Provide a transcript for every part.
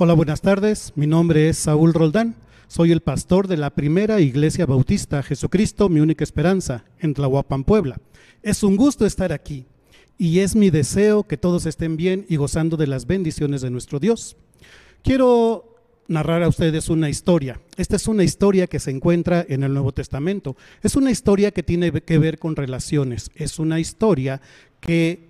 Hola, buenas tardes. Mi nombre es Saúl Roldán. Soy el pastor de la primera iglesia bautista Jesucristo, mi única esperanza, en Tlahuapan, Puebla. Es un gusto estar aquí y es mi deseo que todos estén bien y gozando de las bendiciones de nuestro Dios. Quiero narrar a ustedes una historia. Esta es una historia que se encuentra en el Nuevo Testamento. Es una historia que tiene que ver con relaciones. Es una historia que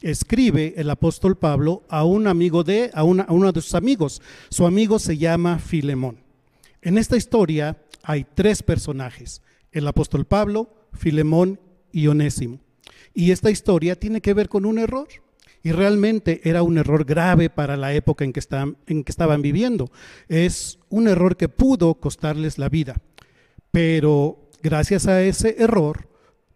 escribe el apóstol Pablo a un amigo de, a, uno de sus amigos. Su amigo se llama Filemón. En esta historia hay tres personajes, el apóstol Pablo, Filemón y Onésimo. Y esta historia tiene que ver con un error. Y realmente era un error grave para la época en que, en que estaban viviendo. Es un error que pudo costarles la vida. Pero gracias a ese error,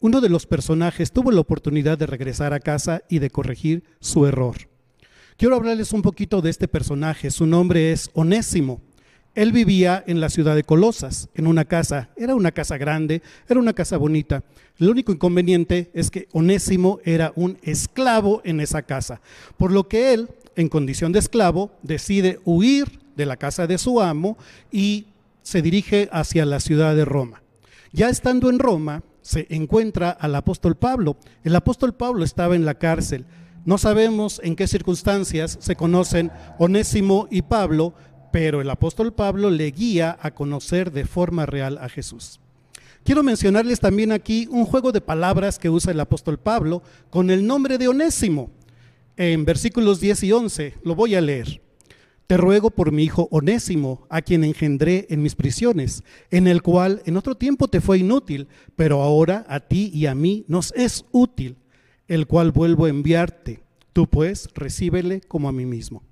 uno de los personajes tuvo la oportunidad de regresar a casa y de corregir su error. Quiero hablarles un poquito de este personaje. Su nombre es Onésimo. Él vivía en la ciudad de Colosas, en una casa. Era una casa grande, era una casa bonita. El único inconveniente es que Onésimo era un esclavo en esa casa, por lo que él, en condición de esclavo, decide huir de la casa de su amo y se dirige hacia la ciudad de Roma. Ya estando en Roma, se encuentra al apóstol Pablo. El apóstol Pablo estaba en la cárcel. No sabemos en qué circunstancias se conocen Onésimo y Pablo, pero el apóstol Pablo le guía a conocer de forma real a Jesús. Quiero mencionarles también aquí un juego de palabras que usa el apóstol Pablo con el nombre de Onésimo. En versículos 10 y 11 lo voy a leer. Te ruego por mi hijo Onésimo, a quien engendré en mis prisiones, en el cual en otro tiempo te fue inútil, pero ahora a ti y a mí nos es útil, el cual vuelvo a enviarte. Tú pues recíbele como a mí mismo.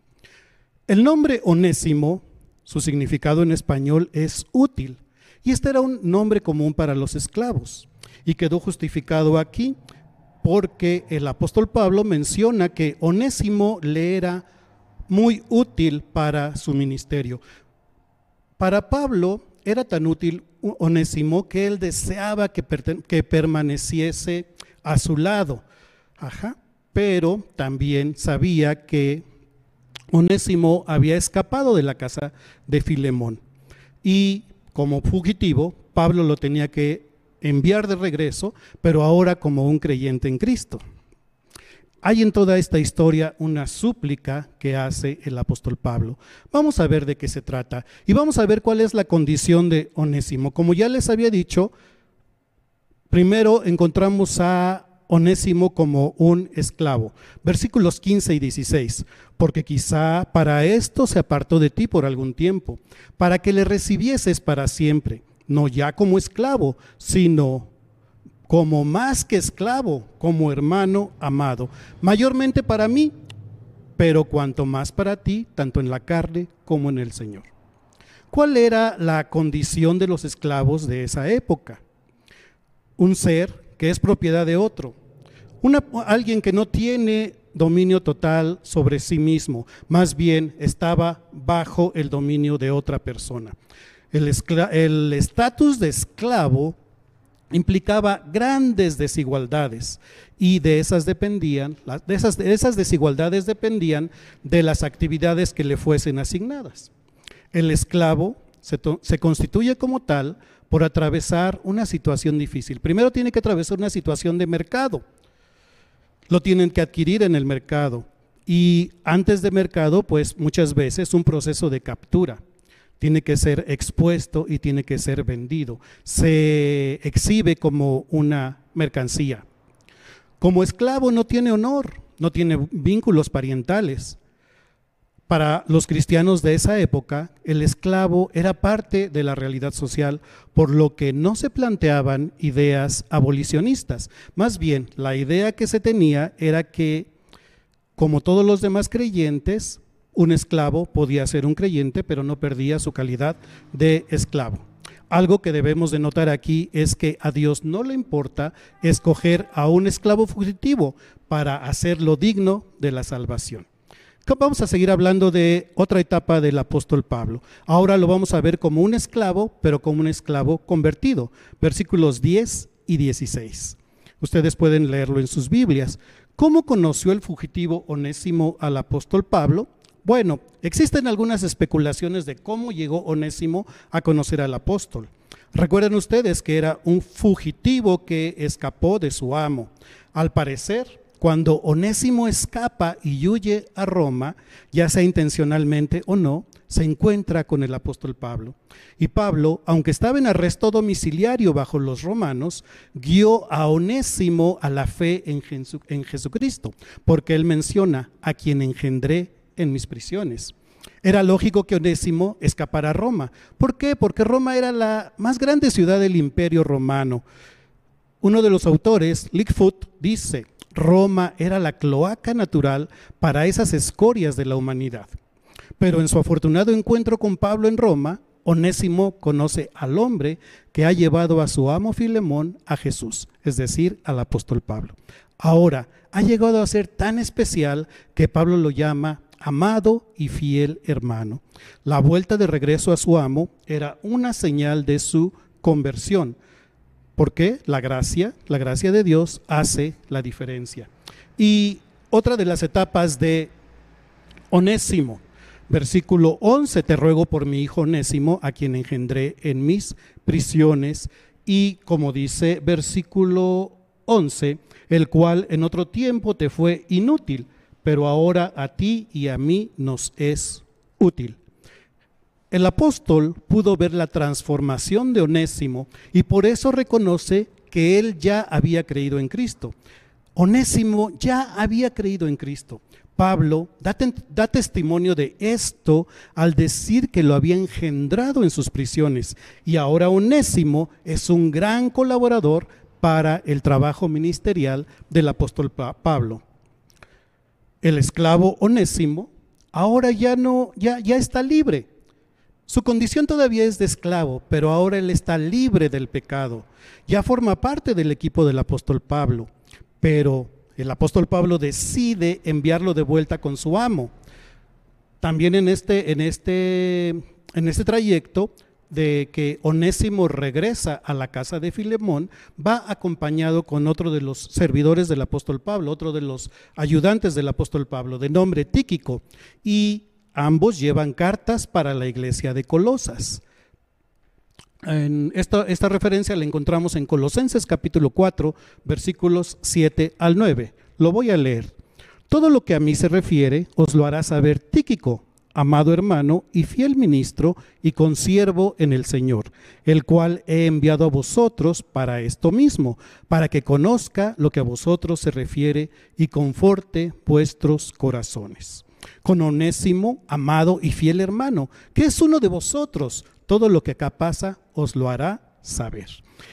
El nombre Onésimo, su significado en español es útil, y este era un nombre común para los esclavos, y quedó justificado aquí porque el apóstol Pablo menciona que Onésimo le era muy útil para su ministerio. Para Pablo era tan útil Onésimo que él deseaba que, permaneciese a su lado. Ajá. Pero también sabía que Onésimo había escapado de la casa de Filemón. Y como fugitivo, Pablo lo tenía que enviar de regreso, pero ahora como un creyente en Cristo. Hay en toda esta historia una súplica que hace el apóstol Pablo. Vamos a ver de qué se trata y vamos a ver cuál es la condición de Onésimo. Como ya les había dicho, primero encontramos a Onésimo como un esclavo. Versículos 15 y 16. Porque quizá para esto se apartó de ti por algún tiempo, para que le recibieses para siempre, no ya como esclavo, sino como más que esclavo, como hermano amado, mayormente para mí, pero cuanto más para ti, tanto en la carne como en el Señor. ¿Cuál era la condición de los esclavos de esa época? Un ser que es propiedad de otro, alguien que no tiene dominio total sobre sí mismo, más bien estaba bajo el dominio de otra persona. El estatus de esclavo implicaba grandes desigualdades y de esas dependían, de esas, desigualdades dependían de las actividades que le fuesen asignadas. El esclavo se, se, constituye como tal por atravesar una situación difícil. Primero tiene que atravesar una situación de mercado. Lo tienen que adquirir en el mercado. Y antes de mercado, pues muchas veces un proceso de captura tiene que ser expuesto y tiene que ser vendido. Se exhibe como una mercancía. Como esclavo no tiene honor, no tiene vínculos parientales. Para los cristianos de esa época, el esclavo era parte de la realidad social, por lo que no se planteaban ideas abolicionistas. Más bien, la idea que se tenía era que, como todos los demás creyentes, un esclavo podía ser un creyente, pero no perdía su calidad de esclavo. Algo que debemos de notar aquí es que a Dios no le importa escoger a un esclavo fugitivo para hacerlo digno de la salvación. Vamos a seguir hablando de otra etapa del apóstol Pablo. Ahora lo vamos a ver como un esclavo, pero como un esclavo convertido. Versículos 10 y 16. Ustedes pueden leerlo en sus Biblias. ¿Cómo conoció el fugitivo onésimo al apóstol Pablo? Bueno, existen algunas especulaciones de cómo llegó Onésimo a conocer al apóstol. Recuerden ustedes que era un fugitivo que escapó de su amo. Al parecer, cuando Onésimo escapa y huye a Roma, ya sea intencionalmente o no, se encuentra con el apóstol Pablo. Y Pablo, aunque estaba en arresto domiciliario bajo los romanos, guió a Onésimo a la fe en, Jesucristo, porque él menciona a quien engendré en mis prisiones. Era lógico que Onésimo escapara a Roma. ¿Por qué? Porque Roma era la más grande ciudad del imperio romano. Uno de los autores, Lickfoot, dice, Roma era la cloaca natural para esas escorias de la humanidad. Pero en su afortunado encuentro con Pablo en Roma, Onésimo conoce al hombre que ha llevado a su amo Filemón a Jesús, es decir, al apóstol Pablo. Ahora, ha llegado a ser tan especial que Pablo lo llama amado y fiel hermano. La vuelta de regreso a su amo era una señal de su conversión, porque la gracia, la gracia de Dios hace la diferencia. Y otra de las etapas de Onésimo, versículo 11, te ruego por mi hijo Onésimo, a quien engendré en mis prisiones, y como dice versículo 11, el cual en otro tiempo te fue inútil, pero ahora a ti y a mí nos es útil. El apóstol pudo ver la transformación de Onésimo y por eso reconoce que él ya había creído en Cristo. Onésimo ya había creído en Cristo. Pablo da, da, testimonio de esto al decir que lo había engendrado en sus prisiones y ahora Onésimo es un gran colaborador para el trabajo ministerial del apóstol Pablo el esclavo onésimo, ahora ya no, ya, ya está libre. Su condición todavía es de esclavo, pero ahora él está libre del pecado. Ya forma parte del equipo del apóstol Pablo, pero el apóstol Pablo decide enviarlo de vuelta con su amo. También en este, en este, en este trayecto de que Onésimo regresa a la casa de Filemón, va acompañado con otro de los servidores del apóstol Pablo, otro de los ayudantes del apóstol Pablo, de nombre Tíquico, y ambos llevan cartas para la iglesia de Colosas. En esta, esta referencia la encontramos en Colosenses capítulo 4, versículos 7 al 9. Lo voy a leer. Todo lo que a mí se refiere os lo hará saber Tíquico amado hermano y fiel ministro y consiervo en el Señor, el cual he enviado a vosotros para esto mismo, para que conozca lo que a vosotros se refiere y conforte vuestros corazones. Con Onésimo, amado y fiel hermano, que es uno de vosotros, todo lo que acá pasa os lo hará saber.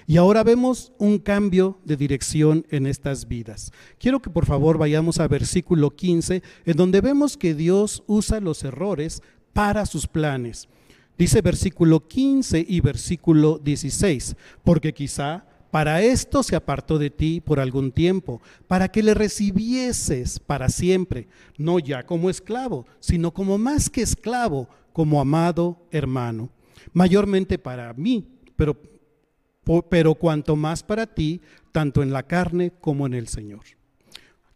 Y ahora vemos un cambio de dirección en estas vidas. Quiero que por favor vayamos a versículo 15, en donde vemos que Dios usa los errores para sus planes. Dice versículo 15 y versículo 16, porque quizá para esto se apartó de ti por algún tiempo, para que le recibieses para siempre, no ya como esclavo, sino como más que esclavo, como amado hermano. Mayormente para mí, pero pero cuanto más para ti, tanto en la carne como en el Señor.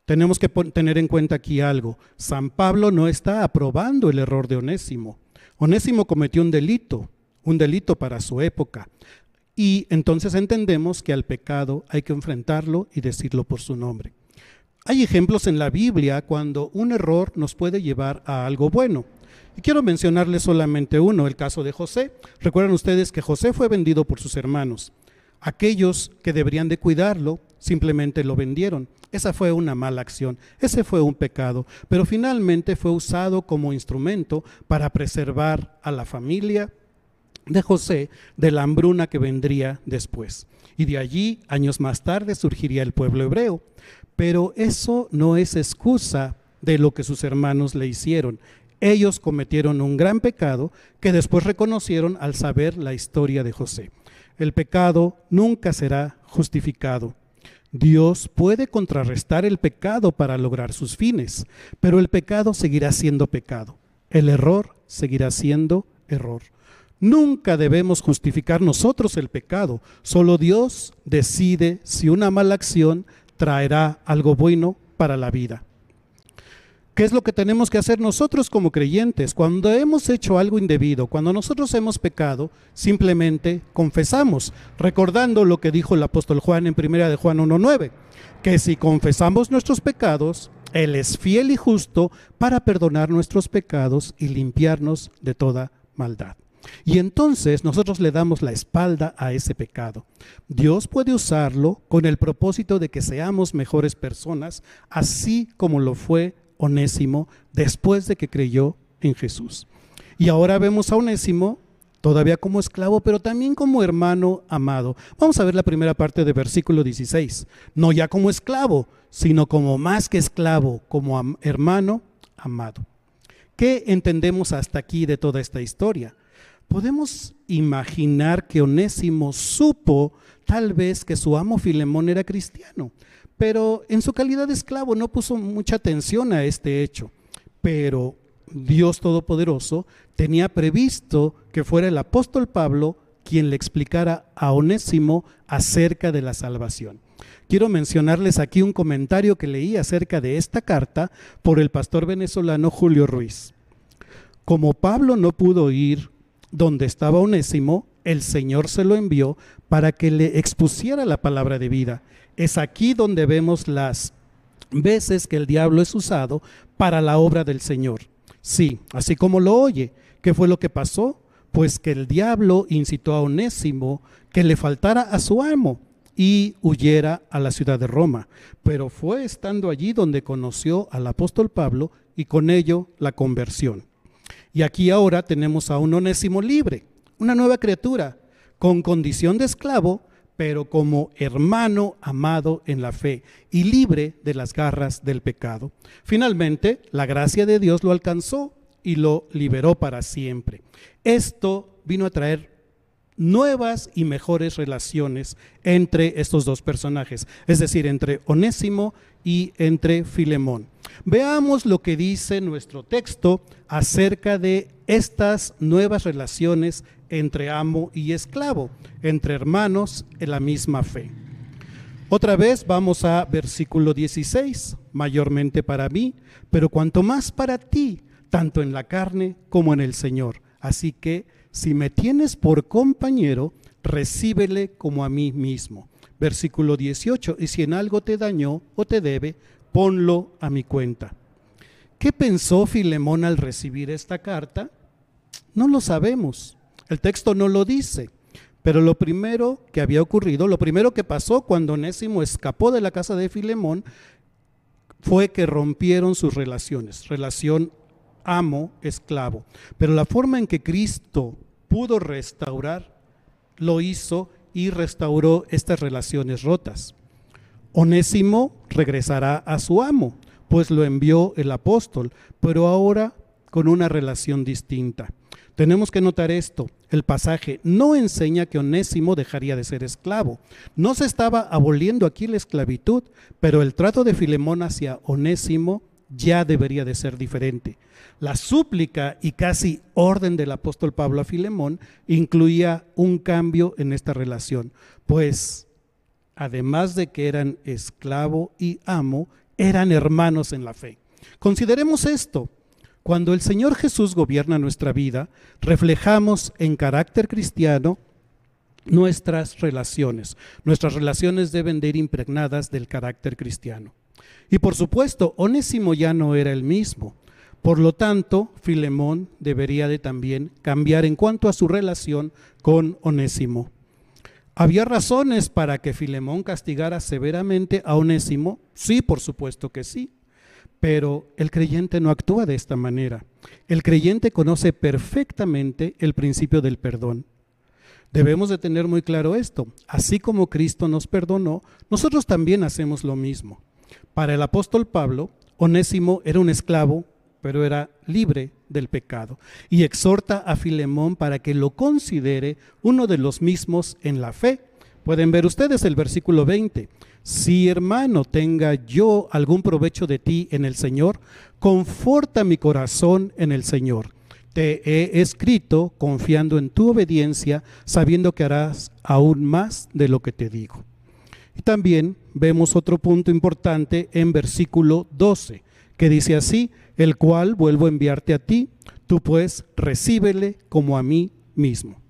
Tenemos que tener en cuenta aquí algo. San Pablo no está aprobando el error de Onésimo. Onésimo cometió un delito, un delito para su época. Y entonces entendemos que al pecado hay que enfrentarlo y decirlo por su nombre. Hay ejemplos en la Biblia cuando un error nos puede llevar a algo bueno. Y quiero mencionarles solamente uno, el caso de José. Recuerdan ustedes que José fue vendido por sus hermanos. Aquellos que deberían de cuidarlo simplemente lo vendieron. Esa fue una mala acción, ese fue un pecado, pero finalmente fue usado como instrumento para preservar a la familia de José de la hambruna que vendría después. Y de allí, años más tarde, surgiría el pueblo hebreo. Pero eso no es excusa de lo que sus hermanos le hicieron. Ellos cometieron un gran pecado que después reconocieron al saber la historia de José el pecado nunca será justificado. Dios puede contrarrestar el pecado para lograr sus fines, pero el pecado seguirá siendo pecado. El error seguirá siendo error. Nunca debemos justificar nosotros el pecado. Solo Dios decide si una mala acción traerá algo bueno para la vida. ¿Qué es lo que tenemos que hacer nosotros como creyentes? Cuando hemos hecho algo indebido, cuando nosotros hemos pecado, simplemente confesamos, recordando lo que dijo el apóstol Juan en primera de Juan 1.9, que si confesamos nuestros pecados, Él es fiel y justo para perdonar nuestros pecados y limpiarnos de toda maldad. Y entonces nosotros le damos la espalda a ese pecado. Dios puede usarlo con el propósito de que seamos mejores personas, así como lo fue Onésimo después de que creyó en Jesús. Y ahora vemos a Onésimo todavía como esclavo, pero también como hermano amado. Vamos a ver la primera parte de versículo 16. No ya como esclavo, sino como más que esclavo, como hermano amado. ¿Qué entendemos hasta aquí de toda esta historia? Podemos imaginar que Onésimo supo tal vez que su amo Filemón era cristiano, pero en su calidad de esclavo no puso mucha atención a este hecho. Pero Dios Todopoderoso tenía previsto que fuera el apóstol Pablo quien le explicara a Onésimo acerca de la salvación. Quiero mencionarles aquí un comentario que leí acerca de esta carta por el pastor venezolano Julio Ruiz. Como Pablo no pudo ir donde estaba Onésimo, el Señor se lo envió para que le expusiera la palabra de vida. Es aquí donde vemos las veces que el diablo es usado para la obra del Señor. Sí, así como lo oye. ¿Qué fue lo que pasó? Pues que el diablo incitó a Onésimo que le faltara a su amo y huyera a la ciudad de Roma. Pero fue estando allí donde conoció al apóstol Pablo y con ello la conversión. Y aquí ahora tenemos a un onésimo libre, una nueva criatura, con condición de esclavo, pero como hermano amado en la fe y libre de las garras del pecado. Finalmente, la gracia de Dios lo alcanzó y lo liberó para siempre. Esto vino a traer nuevas y mejores relaciones entre estos dos personajes, es decir, entre Onésimo y entre Filemón. Veamos lo que dice nuestro texto acerca de estas nuevas relaciones entre amo y esclavo, entre hermanos en la misma fe. Otra vez vamos a versículo 16, mayormente para mí, pero cuanto más para ti, tanto en la carne como en el Señor. Así que si me tienes por compañero, recíbele como a mí mismo. Versículo 18, y si en algo te dañó o te debe, ponlo a mi cuenta. ¿Qué pensó Filemón al recibir esta carta? No lo sabemos. El texto no lo dice. Pero lo primero que había ocurrido, lo primero que pasó cuando Onésimo escapó de la casa de Filemón, fue que rompieron sus relaciones, relación amo-esclavo. Pero la forma en que Cristo pudo restaurar, lo hizo y restauró estas relaciones rotas. Onésimo regresará a su amo, pues lo envió el apóstol, pero ahora con una relación distinta. Tenemos que notar esto. El pasaje no enseña que Onésimo dejaría de ser esclavo. No se estaba aboliendo aquí la esclavitud, pero el trato de Filemón hacia Onésimo ya debería de ser diferente. La súplica y casi orden del apóstol Pablo a Filemón incluía un cambio en esta relación, pues además de que eran esclavo y amo, eran hermanos en la fe. Consideremos esto. Cuando el Señor Jesús gobierna nuestra vida, reflejamos en carácter cristiano nuestras relaciones. Nuestras relaciones deben de ir impregnadas del carácter cristiano. Y por supuesto, Onésimo ya no era el mismo. Por lo tanto, Filemón debería de también cambiar en cuanto a su relación con Onésimo. ¿Había razones para que Filemón castigara severamente a Onésimo? Sí, por supuesto que sí. Pero el creyente no actúa de esta manera. El creyente conoce perfectamente el principio del perdón. Debemos de tener muy claro esto. Así como Cristo nos perdonó, nosotros también hacemos lo mismo. Para el apóstol Pablo, Onésimo era un esclavo, pero era libre del pecado. Y exhorta a Filemón para que lo considere uno de los mismos en la fe. Pueden ver ustedes el versículo 20. Si hermano tenga yo algún provecho de ti en el Señor, conforta mi corazón en el Señor. Te he escrito confiando en tu obediencia, sabiendo que harás aún más de lo que te digo. Y también vemos otro punto importante en versículo 12, que dice así, el cual vuelvo a enviarte a ti, tú pues recíbele como a mí mismo.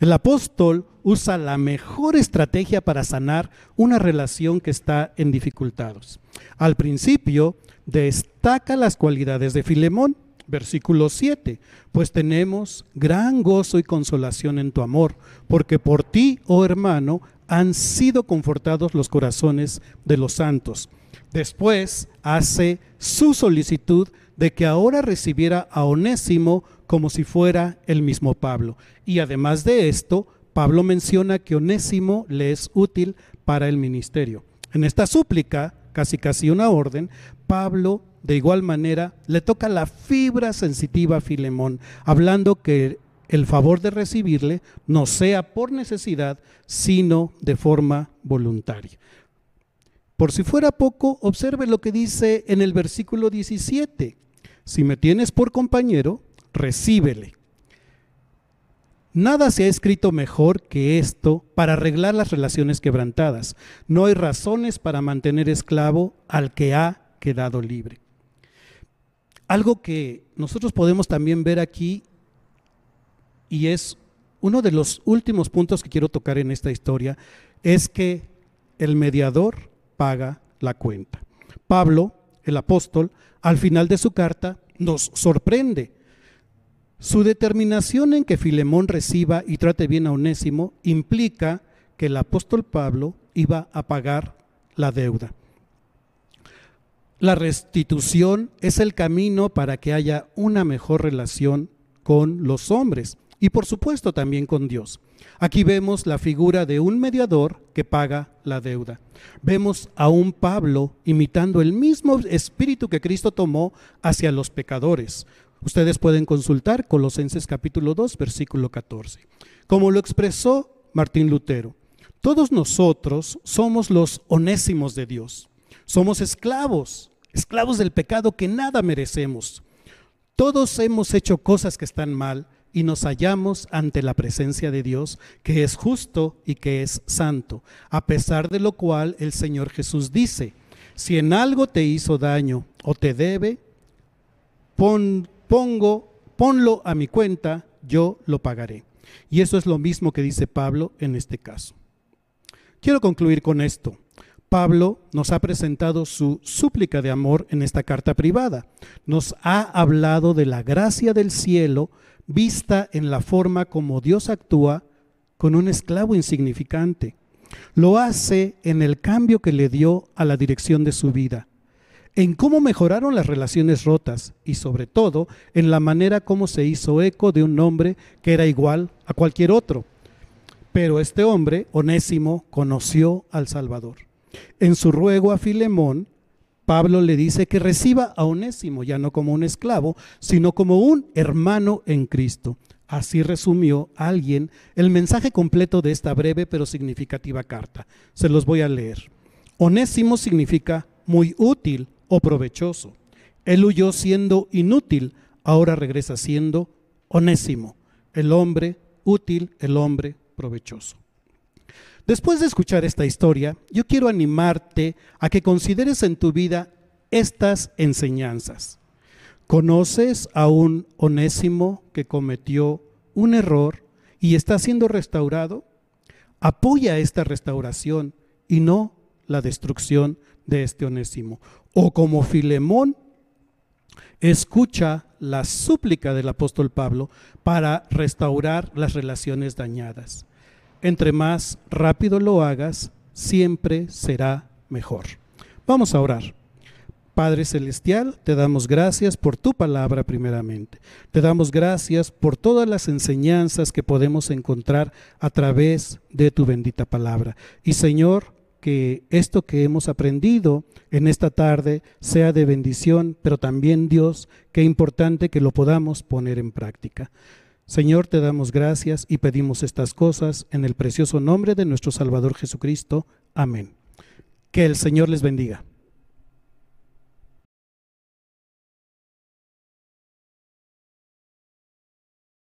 El apóstol usa la mejor estrategia para sanar una relación que está en dificultades. Al principio destaca las cualidades de Filemón, versículo 7, pues tenemos gran gozo y consolación en tu amor, porque por ti, oh hermano, han sido confortados los corazones de los santos. Después hace su solicitud de que ahora recibiera a Onésimo como si fuera el mismo Pablo. Y además de esto, Pablo menciona que Onésimo le es útil para el ministerio. En esta súplica, casi casi una orden, Pablo de igual manera le toca la fibra sensitiva a Filemón, hablando que el favor de recibirle no sea por necesidad, sino de forma voluntaria. Por si fuera poco, observe lo que dice en el versículo 17. Si me tienes por compañero, recíbele. Nada se ha escrito mejor que esto para arreglar las relaciones quebrantadas. No hay razones para mantener esclavo al que ha quedado libre. Algo que nosotros podemos también ver aquí, y es uno de los últimos puntos que quiero tocar en esta historia, es que el mediador paga la cuenta. Pablo, el apóstol, al final de su carta, nos sorprende. Su determinación en que Filemón reciba y trate bien a Onésimo implica que el apóstol Pablo iba a pagar la deuda. La restitución es el camino para que haya una mejor relación con los hombres y por supuesto también con Dios. Aquí vemos la figura de un mediador que paga la deuda. Vemos a un Pablo imitando el mismo espíritu que Cristo tomó hacia los pecadores. Ustedes pueden consultar Colosenses capítulo 2, versículo 14. Como lo expresó Martín Lutero, todos nosotros somos los onésimos de Dios. Somos esclavos, esclavos del pecado que nada merecemos. Todos hemos hecho cosas que están mal y nos hallamos ante la presencia de Dios, que es justo y que es santo, a pesar de lo cual el Señor Jesús dice, si en algo te hizo daño o te debe, pon, pongo, ponlo a mi cuenta, yo lo pagaré. Y eso es lo mismo que dice Pablo en este caso. Quiero concluir con esto. Pablo nos ha presentado su súplica de amor en esta carta privada. Nos ha hablado de la gracia del cielo vista en la forma como Dios actúa con un esclavo insignificante. Lo hace en el cambio que le dio a la dirección de su vida, en cómo mejoraron las relaciones rotas y sobre todo en la manera como se hizo eco de un hombre que era igual a cualquier otro. Pero este hombre, Onésimo, conoció al Salvador. En su ruego a Filemón, Pablo le dice que reciba a Onésimo, ya no como un esclavo, sino como un hermano en Cristo. Así resumió alguien el mensaje completo de esta breve pero significativa carta. Se los voy a leer. Onésimo significa muy útil o provechoso. Él huyó siendo inútil, ahora regresa siendo onésimo, el hombre útil, el hombre provechoso. Después de escuchar esta historia, yo quiero animarte a que consideres en tu vida estas enseñanzas. ¿Conoces a un onésimo que cometió un error y está siendo restaurado? Apoya esta restauración y no la destrucción de este onésimo. O como Filemón, escucha la súplica del apóstol Pablo para restaurar las relaciones dañadas entre más rápido lo hagas, siempre será mejor. Vamos a orar. Padre Celestial, te damos gracias por tu palabra primeramente. Te damos gracias por todas las enseñanzas que podemos encontrar a través de tu bendita palabra. Y Señor, que esto que hemos aprendido en esta tarde sea de bendición, pero también Dios, qué importante que lo podamos poner en práctica. Señor, te damos gracias y pedimos estas cosas en el precioso nombre de nuestro Salvador Jesucristo. Amén. Que el Señor les bendiga.